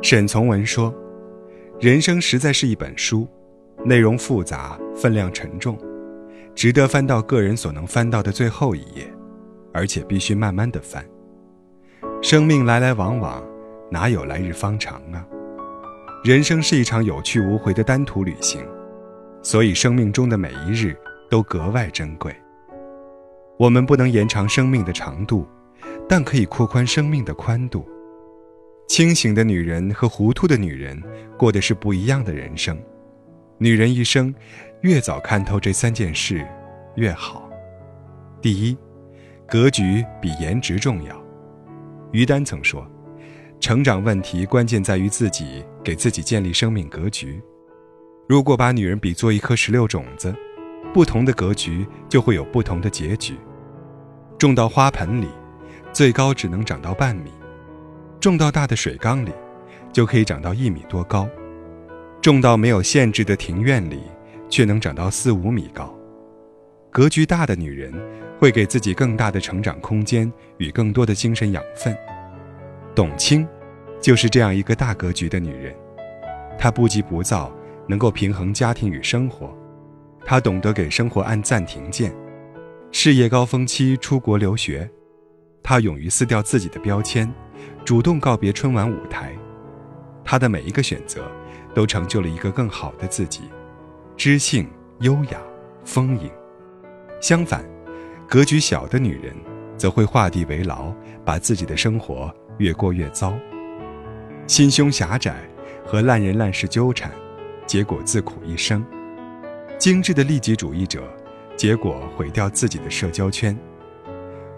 沈从文说：“人生实在是一本书，内容复杂，分量沉重，值得翻到个人所能翻到的最后一页，而且必须慢慢的翻。生命来来往往，哪有来日方长啊？人生是一场有去无回的单途旅行，所以生命中的每一日都格外珍贵。我们不能延长生命的长度，但可以扩宽生命的宽度。”清醒的女人和糊涂的女人过的是不一样的人生。女人一生，越早看透这三件事，越好。第一，格局比颜值重要。于丹曾说：“成长问题关键在于自己给自己建立生命格局。如果把女人比作一颗石榴种子，不同的格局就会有不同的结局。种到花盆里，最高只能长到半米。”种到大的水缸里，就可以长到一米多高；种到没有限制的庭院里，却能长到四五米高。格局大的女人，会给自己更大的成长空间与更多的精神养分。董卿，就是这样一个大格局的女人。她不急不躁，能够平衡家庭与生活。她懂得给生活按暂停键。事业高峰期出国留学，她勇于撕掉自己的标签。主动告别春晚舞台，他的每一个选择，都成就了一个更好的自己，知性、优雅、丰盈。相反，格局小的女人，则会画地为牢，把自己的生活越过越糟。心胸狭窄和烂人烂事纠缠，结果自苦一生。精致的利己主义者，结果毁掉自己的社交圈。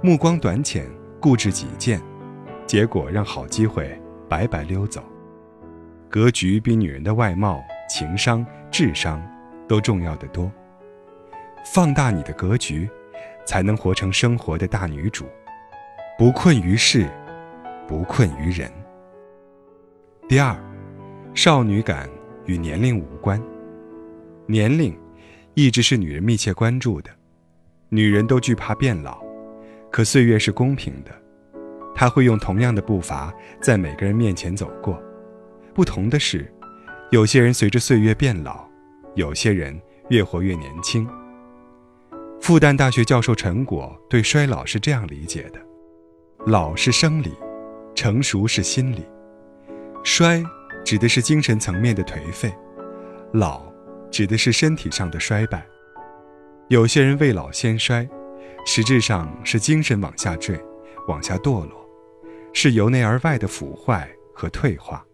目光短浅，固执己见。结果让好机会白白溜走。格局比女人的外貌、情商、智商都重要的多。放大你的格局，才能活成生活的大女主，不困于事，不困于人。第二，少女感与年龄无关。年龄一直是女人密切关注的。女人都惧怕变老，可岁月是公平的。他会用同样的步伐在每个人面前走过，不同的是，有些人随着岁月变老，有些人越活越年轻。复旦大学教授陈果对衰老是这样理解的：老是生理，成熟是心理。衰指的是精神层面的颓废，老指的是身体上的衰败。有些人未老先衰，实质上是精神往下坠，往下堕落。是由内而外的腐坏和退化。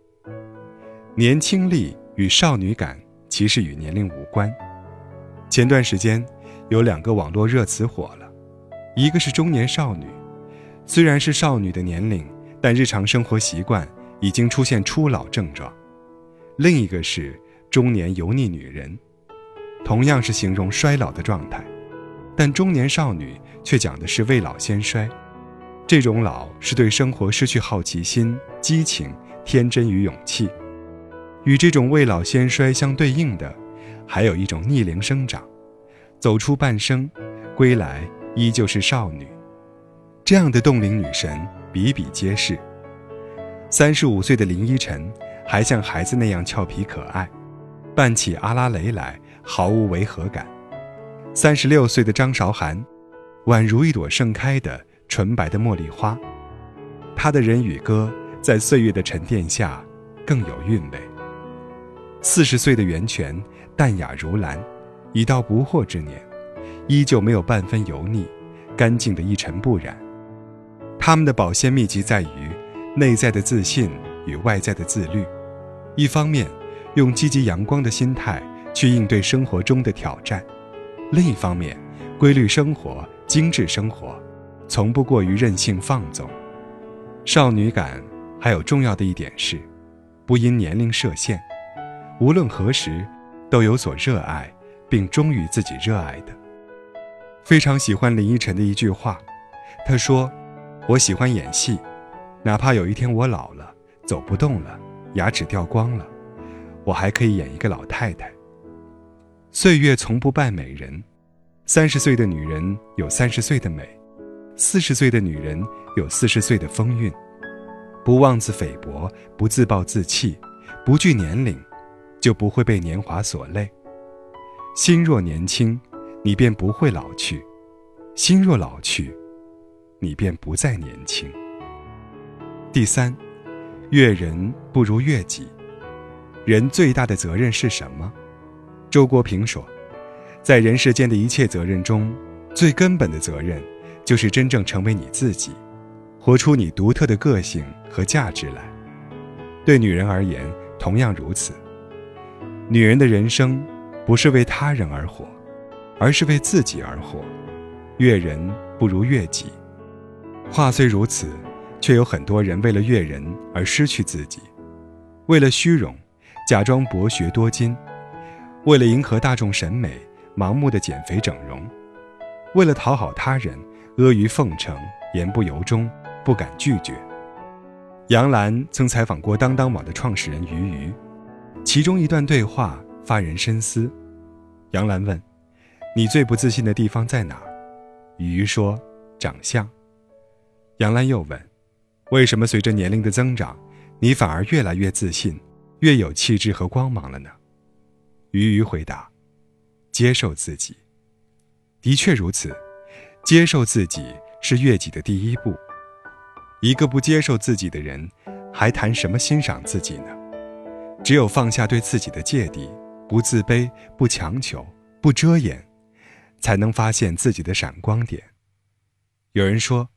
年轻力与少女感其实与年龄无关。前段时间，有两个网络热词火了，一个是中年少女，虽然是少女的年龄，但日常生活习惯已经出现初老症状；另一个是中年油腻女人，同样是形容衰老的状态，但中年少女却讲的是未老先衰。这种老是对生活失去好奇心、激情、天真与勇气。与这种未老先衰相对应的，还有一种逆龄生长，走出半生，归来依旧是少女。这样的冻龄女神比比皆是。三十五岁的林依晨还像孩子那样俏皮可爱，扮起阿拉蕾来毫无违和感。三十六岁的张韶涵，宛如一朵盛开的。纯白的茉莉花，他的人与歌在岁月的沉淀下更有韵味。四十岁的袁泉淡雅如兰，已到不惑之年，依旧没有半分油腻，干净的一尘不染。他们的保鲜秘籍在于内在的自信与外在的自律。一方面，用积极阳光的心态去应对生活中的挑战；另一方面，规律生活，精致生活。从不过于任性放纵，少女感还有重要的一点是，不因年龄设限，无论何时都有所热爱，并忠于自己热爱的。非常喜欢林依晨的一句话，她说：“我喜欢演戏，哪怕有一天我老了，走不动了，牙齿掉光了，我还可以演一个老太太。”岁月从不败美人，三十岁的女人有三十岁的美。四十岁的女人有四十岁的风韵，不妄自菲薄，不自暴自弃，不惧年龄，就不会被年华所累。心若年轻，你便不会老去；心若老去，你便不再年轻。第三，悦人不如悦己。人最大的责任是什么？周国平说，在人世间的一切责任中，最根本的责任，就是真正成为你自己，活出你独特的个性和价值来。对女人而言，同样如此。女人的人生，不是为他人而活，而是为自己而活。悦人不如悦己。话虽如此，却有很多人为了悦人而失去自己，为了虚荣。假装博学多金，为了迎合大众审美，盲目的减肥整容；为了讨好他人，阿谀奉承，言不由衷，不敢拒绝。杨澜曾采访过当当网的创始人俞渝，其中一段对话发人深思。杨澜问：“你最不自信的地方在哪儿？”俞渝说：“长相。”杨澜又问：“为什么随着年龄的增长，你反而越来越自信？”越有气质和光芒了呢？鱼鱼回答：“接受自己，的确如此。接受自己是悦己的第一步。一个不接受自己的人，还谈什么欣赏自己呢？只有放下对自己的芥蒂，不自卑，不强求，不遮掩，才能发现自己的闪光点。有人说，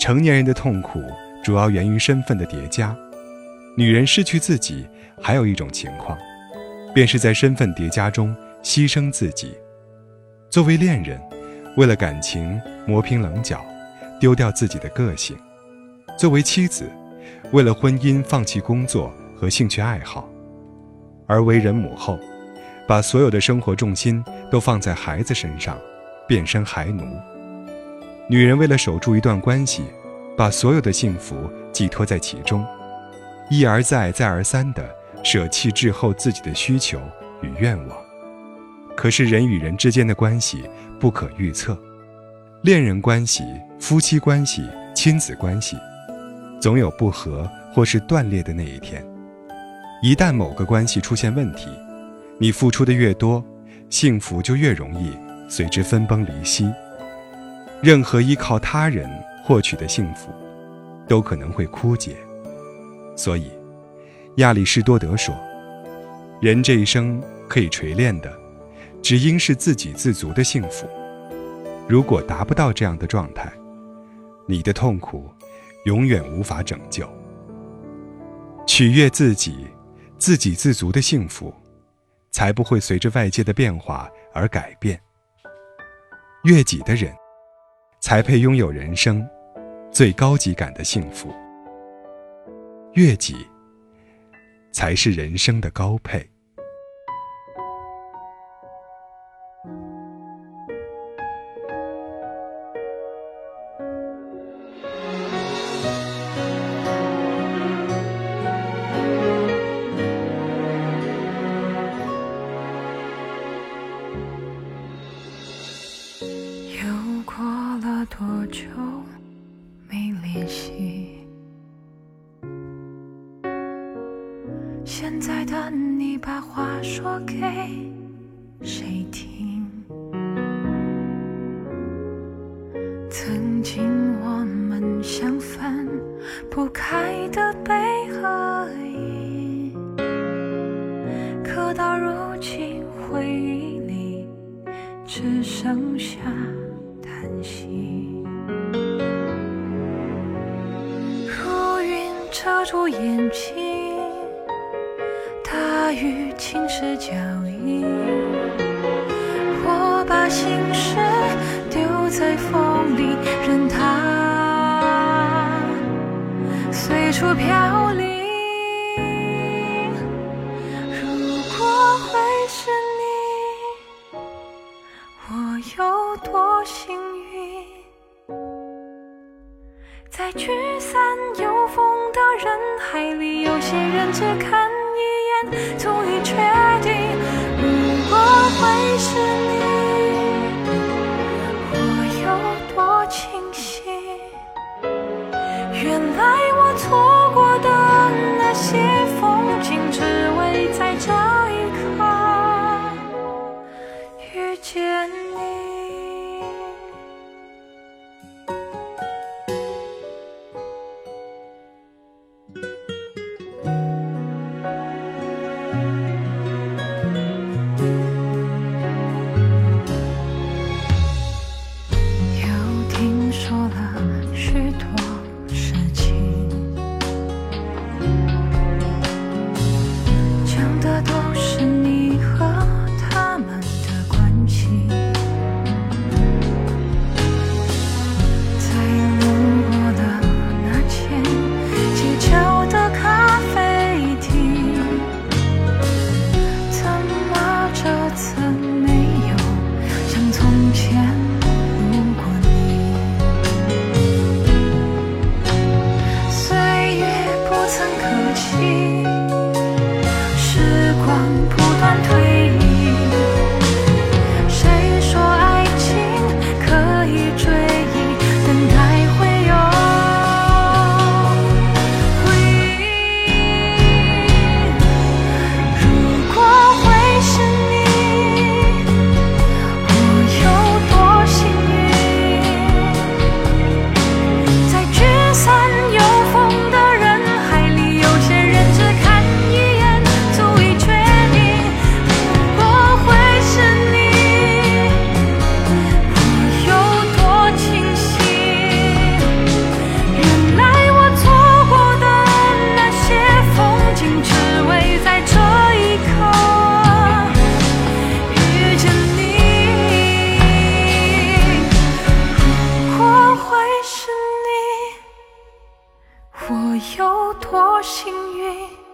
成年人的痛苦主要源于身份的叠加。女人失去自己。”还有一种情况，便是在身份叠加中牺牲自己。作为恋人，为了感情磨平棱角，丢掉自己的个性；作为妻子，为了婚姻放弃工作和兴趣爱好；而为人母后，把所有的生活重心都放在孩子身上，变身孩奴。女人为了守住一段关系，把所有的幸福寄托在其中，一而再，再而三的。舍弃滞后自己的需求与愿望，可是人与人之间的关系不可预测，恋人关系、夫妻关系、亲子关系，总有不和或是断裂的那一天。一旦某个关系出现问题，你付出的越多，幸福就越容易随之分崩离析。任何依靠他人获取的幸福，都可能会枯竭。所以。亚里士多德说：“人这一生可以锤炼的，只应是自给自足的幸福。如果达不到这样的状态，你的痛苦永远无法拯救。取悦自己，自给自足的幸福，才不会随着外界的变化而改变。悦己的人，才配拥有人生最高级感的幸福。悦己。”才是人生的高配。又过了多久没联系？现在的你把话说给谁听？曾经我们像分不开的悲和喜，可到如今回忆里只剩下息。如云遮住眼睛。大雨侵蚀脚印，我把心事丢在风里，任它随处飘有多幸运？